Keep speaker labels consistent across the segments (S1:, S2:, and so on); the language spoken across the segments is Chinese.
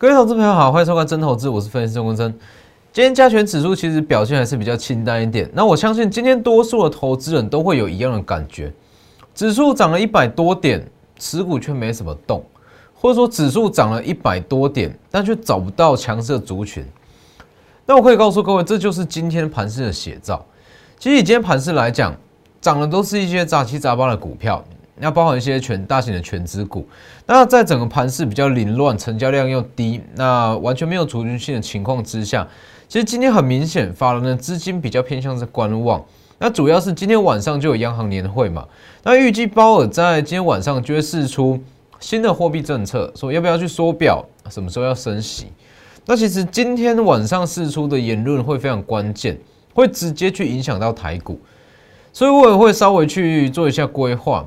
S1: 各位投资朋友好，欢迎收看真投资，我是分析师钟国真。今天加权指数其实表现还是比较清淡一点，那我相信今天多数的投资人都会有一样的感觉，指数涨了一百多点，持股却没什么动，或者说指数涨了一百多点，但却找不到强势的族群。那我可以告诉各位，这就是今天盘势的写照。其实以今天盘势来讲，涨的都是一些杂七杂八的股票。要包含一些全大型的全资股，那在整个盘势比较凌乱、成交量又低、那完全没有主群性的情况之下，其实今天很明显，法人的资金比较偏向是观望。那主要是今天晚上就有央行年会嘛，那预计鲍尔在今天晚上就会释出新的货币政策，说要不要去缩表，什么时候要升息。那其实今天晚上释出的言论会非常关键，会直接去影响到台股，所以我也会稍微去做一下规划。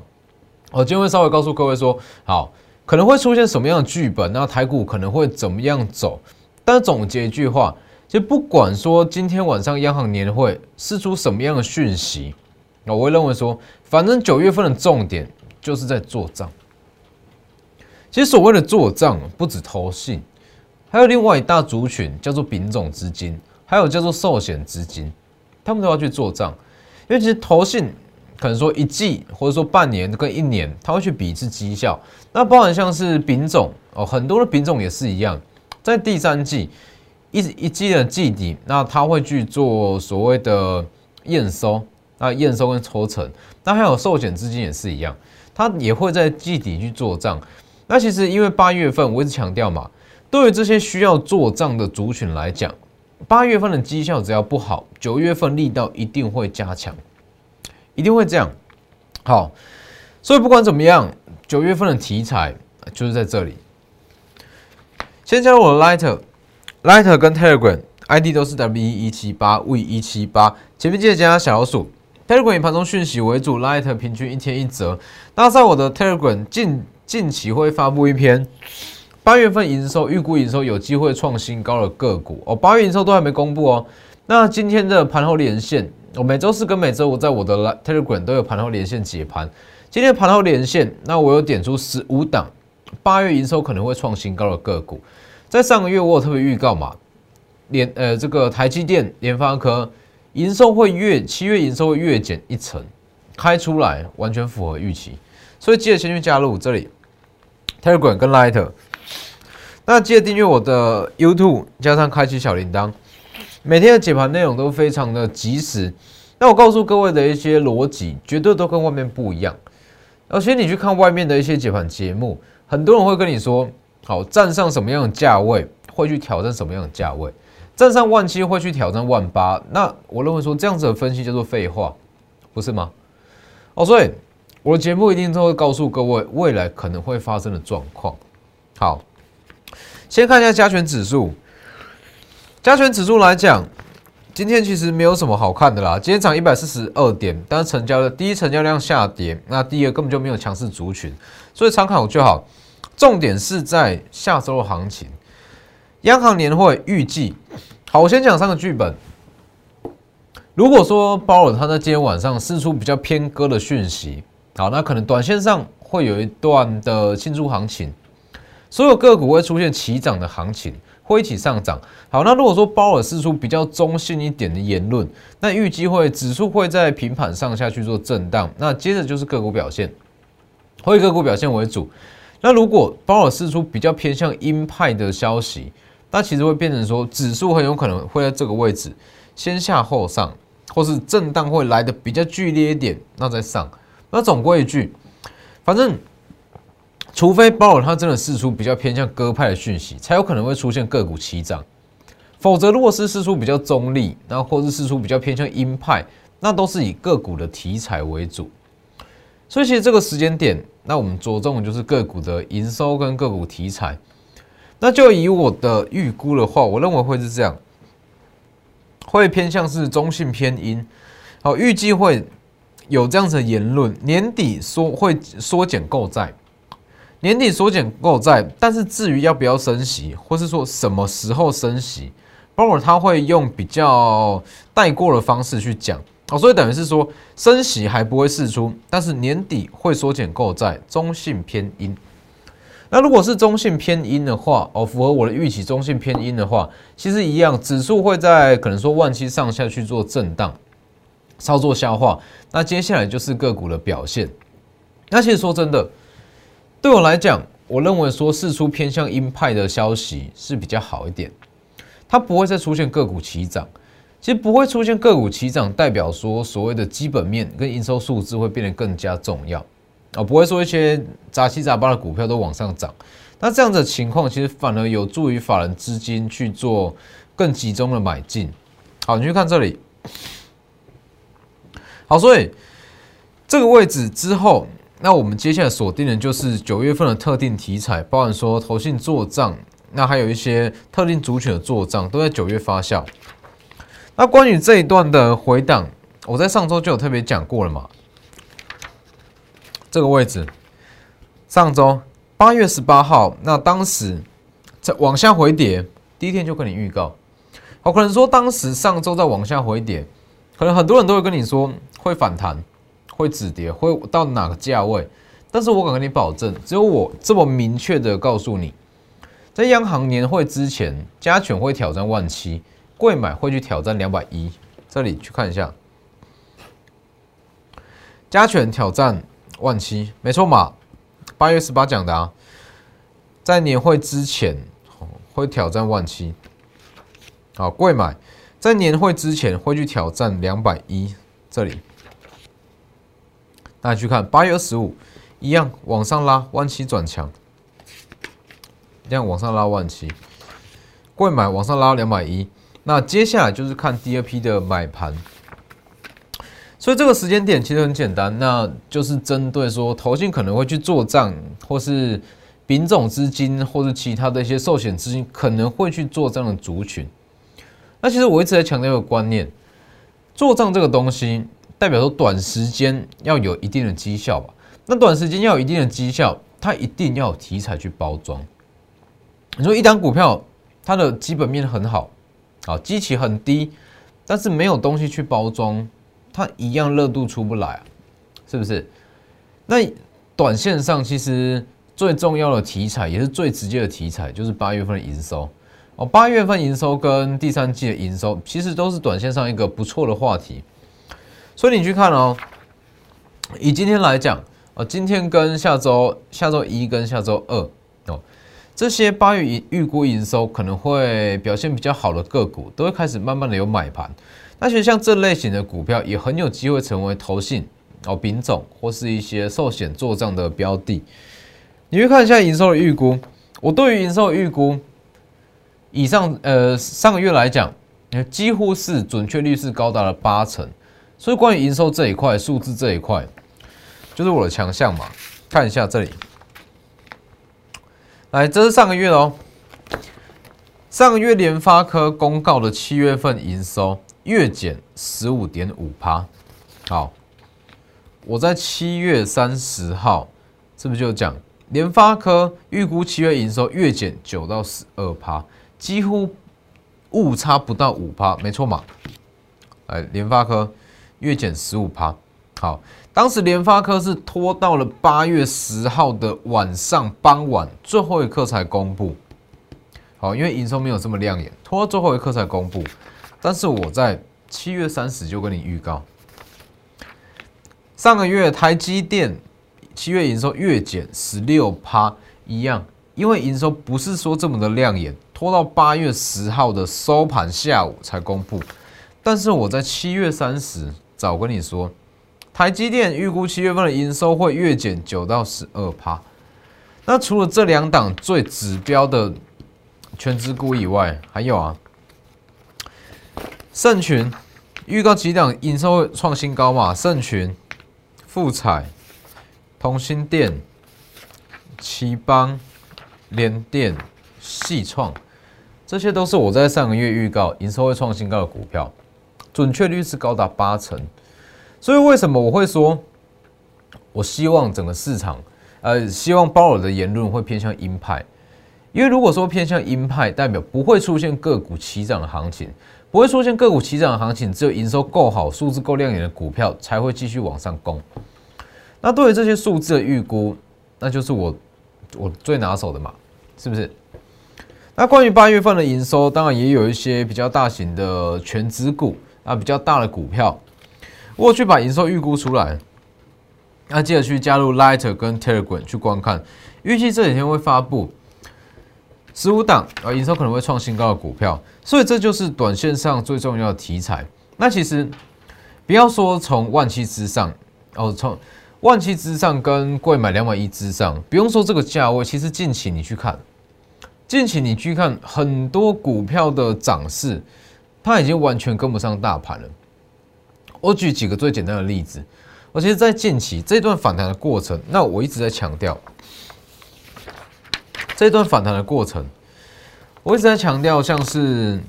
S1: 我今天会稍微告诉各位说，好，可能会出现什么样的剧本，那台股可能会怎么样走？但总结一句话，就不管说今天晚上央行年会释出什么样的讯息，那我会认为说，反正九月份的重点就是在做账。其实所谓的做账，不止投信，还有另外一大族群叫做丙种资金，还有叫做寿险资金，他们都要去做账，因为其实投信。可能说一季或者说半年跟一年，他会去比一次绩效。那包含像是丙种哦，很多的丙种也是一样，在第三季一一季的季底，那他会去做所谓的验收，那验收跟抽成。那还有寿险资金也是一样，他也会在季底去做账。那其实因为八月份我一直强调嘛，对于这些需要做账的族群来讲，八月份的绩效只要不好，九月份力道一定会加强。一定会这样，好，所以不管怎么样，九月份的题材就是在这里。先加入我的 Lighter，Lighter 跟 Telegram ID 都是 W 一七八 V 一七八，前面记得加小老鼠。Telegram 以盘中讯息为主，Lighter 平均一天一折。那在我的 Telegram 近近期会发布一篇八月份营收预估营收有机会创新高的个股哦，八月营收都还没公布哦。那今天的盘后连线。我每周四跟每周五在我的 Telegram 都有盘后连线解盘。今天盘后连线，那我有点出十五档八月营收可能会创新高的个股。在上个月我有特别预告嘛，联呃这个台积电、联发科营收会月七月营收会月减一成，开出来完全符合预期，所以记得先去加入这里 Telegram 跟 Light。那记得订阅我的 YouTube，加上开启小铃铛。每天的解盘内容都非常的及时，那我告诉各位的一些逻辑，绝对都跟外面不一样。而且你去看外面的一些解盘节目，很多人会跟你说，好站上什么样的价位，会去挑战什么样的价位，站上万七会去挑战万八。那我认为说这样子的分析叫做废话，不是吗？哦，所以我的节目一定都会告诉各位未来可能会发生的状况。好，先看一下加权指数。加权指数来讲，今天其实没有什么好看的啦。今天涨一百四十二点，但是成交的第一成交量下跌，那第二根本就没有强势族群，所以参考就好。重点是在下周的行情，央行年会预计。好，我先讲三个剧本。如果说鲍尔他在今天晚上释出比较偏鸽的讯息，好，那可能短线上会有一段的庆祝行情，所有个股会出现齐涨的行情。会一起上涨。好，那如果说鲍尔释出比较中性一点的言论，那预计会指数会在平盘上下去做震荡。那接着就是个股表现，会以个股表现为主。那如果鲍尔释出比较偏向鹰派的消息，那其实会变成说指数很有可能会在这个位置先下后上，或是震荡会来的比较剧烈一点，那再上。那总归一句，反正。除非鲍尔他真的释出比较偏向鸽派的讯息，才有可能会出现个股齐涨。否则，如果是释出比较中立，那或是释出比较偏向鹰派，那都是以个股的题材为主。所以，其实这个时间点，那我们着重的就是个股的营收跟个股题材。那就以我的预估的话，我认为会是这样，会偏向是中性偏阴。好，预计会有这样子的言论，年底缩会缩减购债。年底缩减购债，但是至于要不要升息，或是说什么时候升息，包括他会用比较带过的方式去讲哦，所以等于是说升息还不会释出，但是年底会缩减购债，中性偏阴。那如果是中性偏阴的话，哦，符合我的预期，中性偏阴的话，其实一样，指数会在可能说万七上下去做震荡，操作消化。那接下来就是个股的表现。那其实说真的，对我来讲，我认为说事出偏向鹰派的消息是比较好一点，它不会再出现个股齐涨。其实不会出现个股齐涨，代表说所谓的基本面跟营收数字会变得更加重要啊，不会说一些杂七杂八的股票都往上涨。那这样的情况其实反而有助于法人资金去做更集中的买进。好，你去看这里。好，所以这个位置之后。那我们接下来锁定的就是九月份的特定题材，包含说投信做账，那还有一些特定族群的做账，都在九月发酵。那关于这一段的回档，我在上周就有特别讲过了嘛。这个位置，上周八月十八号，那当时在往下回跌，第一天就跟你预告，我可能说当时上周在往下回跌，可能很多人都会跟你说会反弹。会止跌，会到哪个价位？但是我敢跟你保证，只有我这么明确的告诉你，在央行年会之前，加权会挑战万七，贵买会去挑战两百一。这里去看一下，加权挑战万七，没错嘛？八月十八讲的啊，在年会之前会挑战万七。好，贵买在年会之前会去挑战两百一，这里。大家去看八月二十五，一样往上拉，万七转强，这样往上拉万七，贵买往上拉两百一，那接下来就是看第二批的买盘，所以这个时间点其实很简单，那就是针对说投信可能会去做账，或是丙种资金，或是其他的一些寿险资金可能会去做这样的族群。那其实我一直在强调一个观念，做账这个东西。代表说短时间要有一定的绩效吧？那短时间要有一定的绩效，它一定要有题材去包装。你说一单股票它的基本面很好，啊，基期很低，但是没有东西去包装，它一样热度出不来啊，是不是？那短线上其实最重要的题材，也是最直接的题材，就是八月份的营收哦。八月份营收跟第三季的营收，其实都是短线上一个不错的话题。所以你去看哦，以今天来讲，哦，今天跟下周、下周一跟下周二哦，这些八月预估营收可能会表现比较好的个股，都会开始慢慢的有买盘。那其实像这类型的股票，也很有机会成为投信哦、品种或是一些寿险做账的标的。你去看一下营收的预估，我对于营收的预估，以上呃上个月来讲，几乎是准确率是高达了八成。所以关于营收这一块，数字这一块，就是我的强项嘛。看一下这里，来，这是上个月哦。上个月联发科公告的七月份营收月减十五点五趴。好，我在七月三十号是不是就讲联发科预估七月营收月减九到十二趴，几乎误差不到五趴，没错嘛？来，联发科。月减十五趴，好，当时联发科是拖到了八月十号的晚上傍晚最后一刻才公布，好，因为营收没有这么亮眼，拖到最后一刻才公布。但是我在七月三十就跟你预告，上个月台积电七月营收月减十六趴一样，因为营收不是说这么的亮眼，拖到八月十号的收盘下午才公布。但是我在七月三十。早跟你说，台积电预估七月份的营收会月减九到十二趴。那除了这两档最指标的全资股以外，还有啊，盛群预告几档营收会创新高嘛？盛群、富彩、同心电、奇邦、联电、细创，这些都是我在上个月预告营收会创新高的股票。准确率是高达八成，所以为什么我会说，我希望整个市场，呃，希望鲍尔的言论会偏向鹰派，因为如果说偏向鹰派，代表不会出现个股齐涨的行情，不会出现个股齐涨的行情，只有营收够好、数字够亮眼的股票才会继续往上攻。那对于这些数字的预估，那就是我我最拿手的嘛，是不是？那关于八月份的营收，当然也有一些比较大型的全资股啊，比较大的股票，我去把营收预估出来，那记得去加入 Lighter 跟 Telegram 去观看，预计这几天会发布十五档啊，营收可能会创新高的股票，所以这就是短线上最重要的题材。那其实不要说从万七之上哦，从万七之上跟贵买两百一之上，不用说这个价位，其实近期你去看。近期你去看很多股票的涨势，它已经完全跟不上大盘了。我举几个最简单的例子，而且在近期这段反弹的过程，那我一直在强调，这段反弹的过程，我一直在强调，像是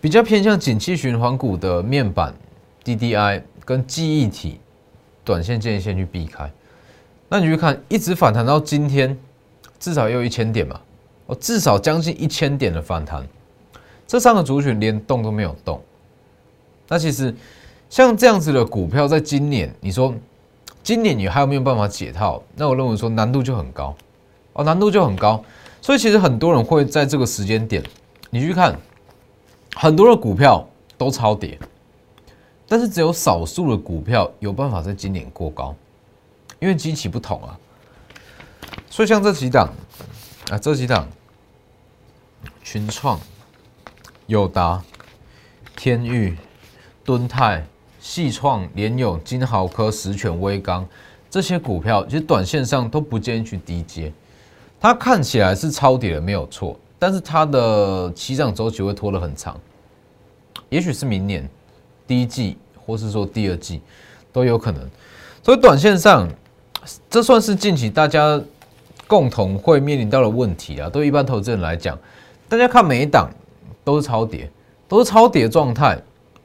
S1: 比较偏向景气循环股的面板、DDI 跟记忆体，短线建议先去避开。那你去看，一直反弹到今天，至少也有一千点嘛。哦至少将近一千点的反弹，这三个族群连动都没有动。那其实像这样子的股票，在今年，你说今年你还有没有办法解套？那我认为说难度就很高哦，难度就很高。所以其实很多人会在这个时间点，你去看很多的股票都超跌，但是只有少数的股票有办法在今年过高，因为机器不同啊。所以像这几档啊，这几档。群创、友达、天域、敦泰、细创、联友、金豪科、实权、威刚这些股票，其实短线上都不建议去低接。它看起来是抄底的，没有错，但是它的起涨周期会拖得很长，也许是明年第一季，或是说第二季都有可能。所以短线上，这算是近期大家共同会面临到的问题啊。对一般投资人来讲。大家看每一档都是超跌，都是超跌状态，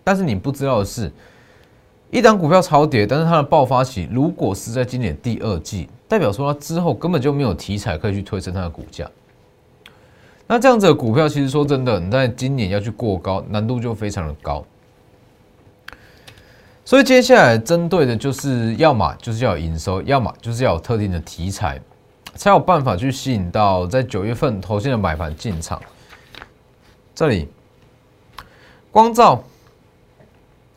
S1: 但是你不知道的是，一档股票超跌，但是它的爆发期如果是在今年第二季，代表说它之后根本就没有题材可以去推升它的股价。那这样子的股票，其实说真的，你在今年要去过高，难度就非常的高。所以接下来针对的就是要么就是要有营收，要么就是要有特定的题材，才有办法去吸引到在九月份投信的买盘进场。这里，光照，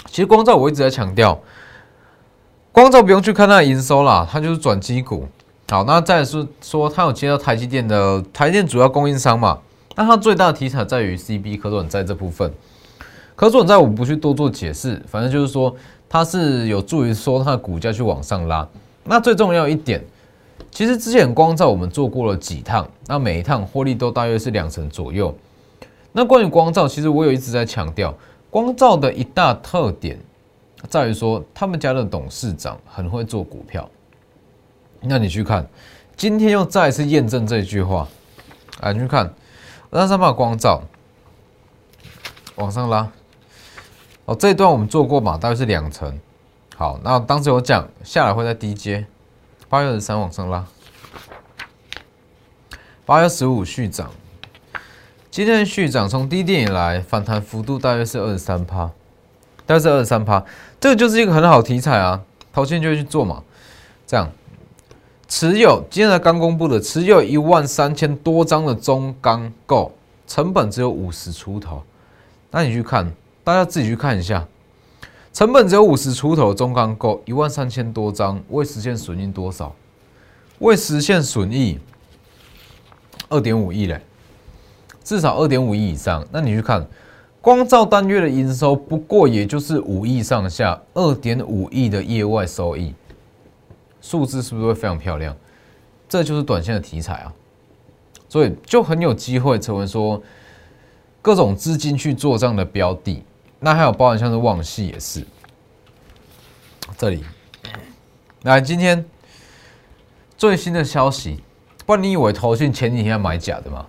S1: 其实光照我一直在强调，光照不用去看它的营收啦，它就是转机股。好，那再是说它有接到台积电的台电主要供应商嘛？那它最大的题材在于 CB 可转债这部分。可转债我不去多做解释，反正就是说它是有助于说它的股价去往上拉。那最重要一点，其实之前光照我们做过了几趟，那每一趟获利都大约是两成左右。那关于光照，其实我有一直在强调，光照的一大特点在于说，他们家的董事长很会做股票。那你去看，今天又再一次验证这句话。啊，你去看，那上把光照往上拉。哦，这一段我们做过嘛，大概是两层。好，那当时有讲下来会在低阶，八月十三往上拉，八月十五续涨。今天的续涨从低点以来反弹幅度大约是二十三趴，大约是二十三趴，这个就是一个很好题材啊，投信就会去做嘛。这样持有今天才刚公布的持有一万三千多张的中钢构，成本只有五十出头，那你去看，大家自己去看一下，成本只有五十出头，中钢构一万三千多张，未实现损益多少？未实现损益二点五亿嘞。至少二点五亿以上，那你去看，光照单月的营收不过也就是五亿上下，二点五亿的业外收益，数字是不是会非常漂亮？这就是短线的题材啊，所以就很有机会成为说各种资金去做这样的标的。那还有包含像是旺系也是，这里来今天最新的消息，不然你以为投信前几天买假的吗？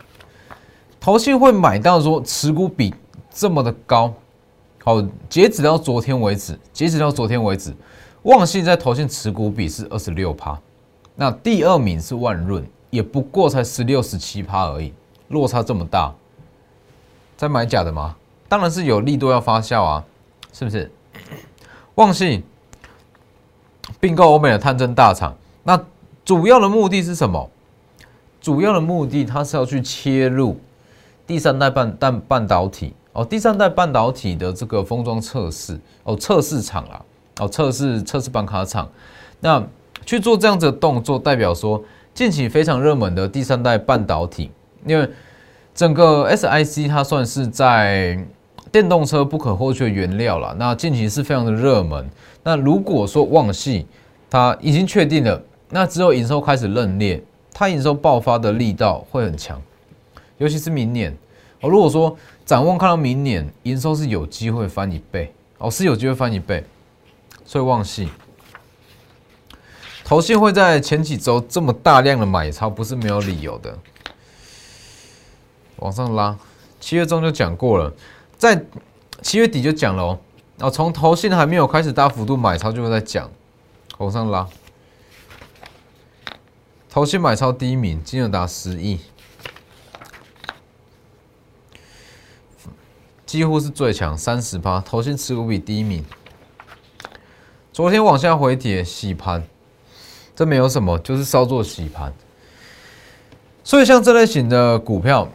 S1: 投信会买到说持股比这么的高，好，截止到昨天为止，截止到昨天为止，旺信在投信持股比是二十六趴，那第二名是万润，也不过才十六十七趴而已，落差这么大，在买假的吗？当然是有利度要发酵啊，是不是？旺信并购欧美的探针大厂，那主要的目的是什么？主要的目的它是要去切入第三代半半半导体哦，第三代半导体的这个封装测试哦，测试厂啦，哦，测试测试板卡厂，那去做这样子的动作，代表说近期非常热门的第三代半导体，因为整个 SIC 它算是在。电动车不可或缺的原料了，那近期是非常的热门。那如果说旺系它已经确定了，那之后营收开始认列，它营收爆发的力道会很强，尤其是明年哦。如果说展望看到明年营收是有机会翻一倍哦，是有机会翻一倍，所以旺系投信会在前几周这么大量的买超，不是没有理由的。往上拉，七月中就讲过了。在七月底就讲了哦，然后从头信还没有开始大幅度买超，就会在讲往上拉。头信买超第一名，金额达十亿，几乎是最强，三十八。投信持股比第一名。昨天往下回帖洗盘，这没有什么，就是稍作洗盘。所以像这类型的股票，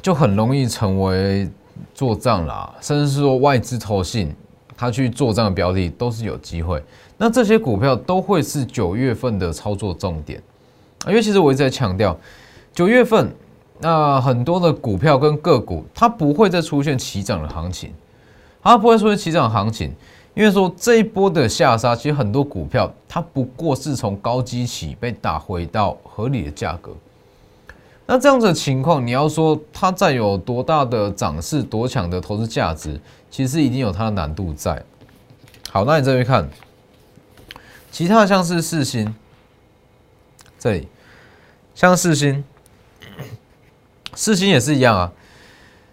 S1: 就很容易成为。做账啦，甚至是说外资投信，他去做账的标的都是有机会。那这些股票都会是九月份的操作重点，因为其实我一直在强调，九月份那很多的股票跟个股，它不会再出现起涨的行情，它不会出现起涨行情，因为说这一波的下杀，其实很多股票它不过是从高基起被打回到合理的价格。那这样子的情况，你要说它再有多大的涨势、多强的投资价值，其实一定有它的难度在。好，那你这边看，其他像是四星，这里像四星，四星也是一样啊。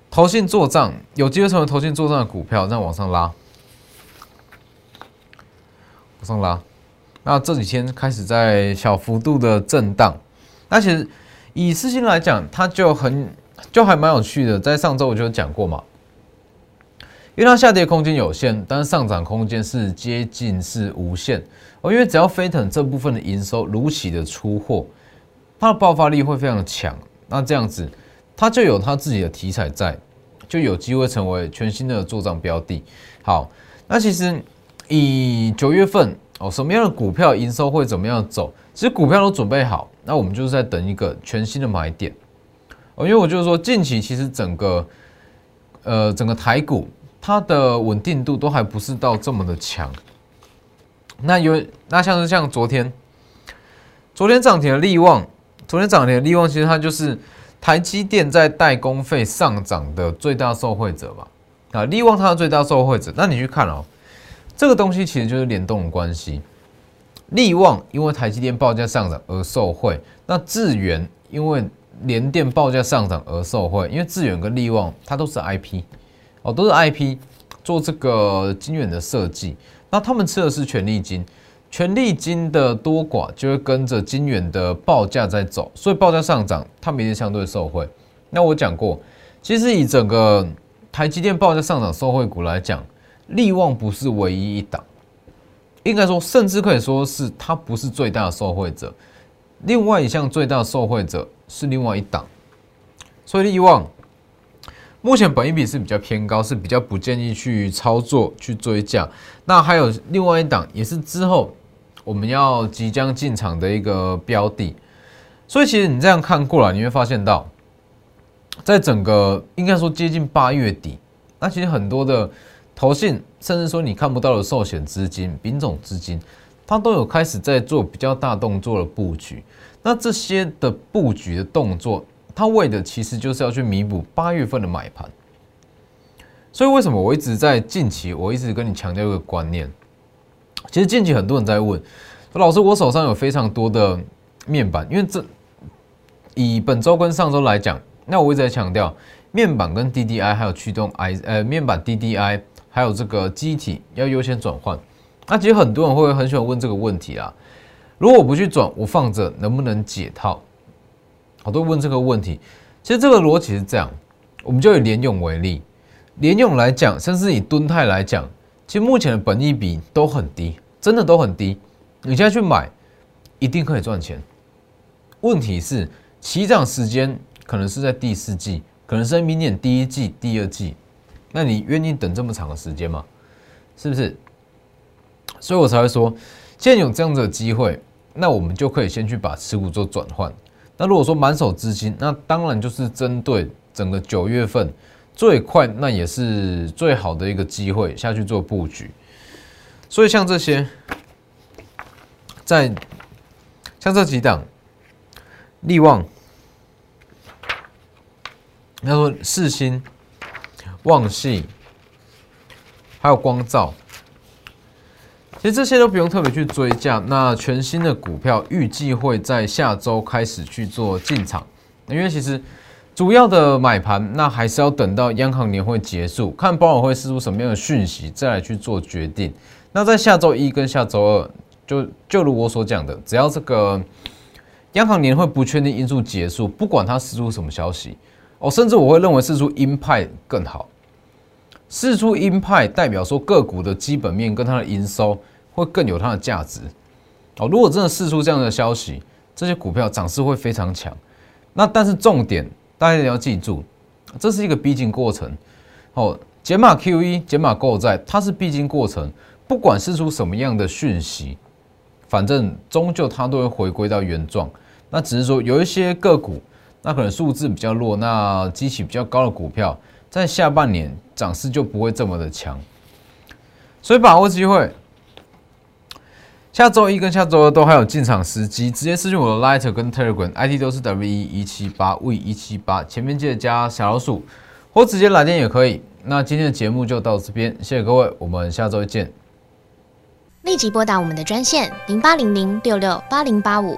S1: 投信做账有机会成为投信做账的股票，那往上拉，往上拉。那这几天开始在小幅度的震荡，那其实。以四星来讲，它就很就还蛮有趣的。在上周我就讲过嘛，因为它下跌空间有限，但是上涨空间是接近是无限哦。因为只要飞腾这部分的营收如期的出货，它的爆发力会非常的强。那这样子，它就有它自己的题材在，就有机会成为全新的做账标的。好，那其实以九月份哦，什么样的股票营收会怎么样走？其实股票都准备好。那我们就是在等一个全新的买点哦，因为我就是说，近期其实整个呃整个台股它的稳定度都还不是到这么的强。那有那像是像昨天，昨天涨停的利旺，昨天涨停的利旺，其实它就是台积电在代工费上涨的最大受惠者吧？啊，利旺它的最大受惠者，那你去看哦，这个东西其实就是联动的关系。利旺因为台积电报价上涨而受惠，那智源因为联电报价上涨而受惠，因为智源跟利旺它都是 IP 哦，都是 IP 做这个晶圆的设计，那他们吃的是权利金，权利金的多寡就会跟着金圆的报价在走，所以报价上涨，它们也相对受惠。那我讲过，其实以整个台积电报价上涨受惠股来讲，利旺不是唯一一档。应该说，甚至可以说是它不是最大的受惠者，另外一项最大的受惠者是另外一档，所以利旺目前本益比是比较偏高，是比较不建议去操作去追价。那还有另外一档，也是之后我们要即将进场的一个标的。所以其实你这样看过来，你会发现到，在整个应该说接近八月底，那其实很多的。投信，甚至说你看不到的寿险资金、丙种资金，它都有开始在做比较大动作的布局。那这些的布局的动作，它为的其实就是要去弥补八月份的买盘。所以为什么我一直在近期，我一直跟你强调一个观念？其实近期很多人在问说，老师，我手上有非常多的面板，因为这以本周跟上周来讲，那我一直在强调面板跟 DDI 还有驱动 I 呃面板 DDI。还有这个机体要优先转换，那其实很多人会很喜欢问这个问题啊。如果我不去转，我放着能不能解套？好多问这个问题。其实这个逻辑是这样，我们就以联用为例，联用来讲，甚至以敦泰来讲，其实目前的本益比都很低，真的都很低。你现在去买，一定可以赚钱。问题是，起涨时间可能是在第四季，可能是在明年第一季、第二季。那你愿意等这么长的时间吗？是不是？所以我才会说，既然有这样子的机会，那我们就可以先去把持股做转换。那如果说满手资金，那当然就是针对整个九月份最快，那也是最好的一个机会下去做布局。所以像这些，在像这几档，利旺，他说四星。旺系，还有光照，其实这些都不用特别去追价。那全新的股票预计会在下周开始去做进场，因为其实主要的买盘，那还是要等到央行年会结束，看保委会释出什么样的讯息，再来去做决定。那在下周一跟下周二，就就如我所讲的，只要这个央行年会不确定因素结束，不管它释出什么消息，哦，甚至我会认为释出鹰派更好。四出鹰派代表说个股的基本面跟它的营收会更有它的价值哦。如果真的释出这样的消息，这些股票涨势会非常强。那但是重点大家一定要记住，这是一个必经过程哦。减码 Q E 减码购债，它是必经过程。不管是出什么样的讯息，反正终究它都会回归到原状。那只是说有一些个股，那可能数字比较弱，那基起比较高的股票。在下半年涨势就不会这么的强，所以把握机会。下周一跟下周二都还有进场时机，直接私信我的 Lighter 跟 Telegram，ID 都是 W 一一七八 V 一七八，前面记得加小老鼠，或直接来电也可以。那今天的节目就到这边，谢谢各位，我们下周见。
S2: 立即拨打我们的专线零八零零六六八零八五。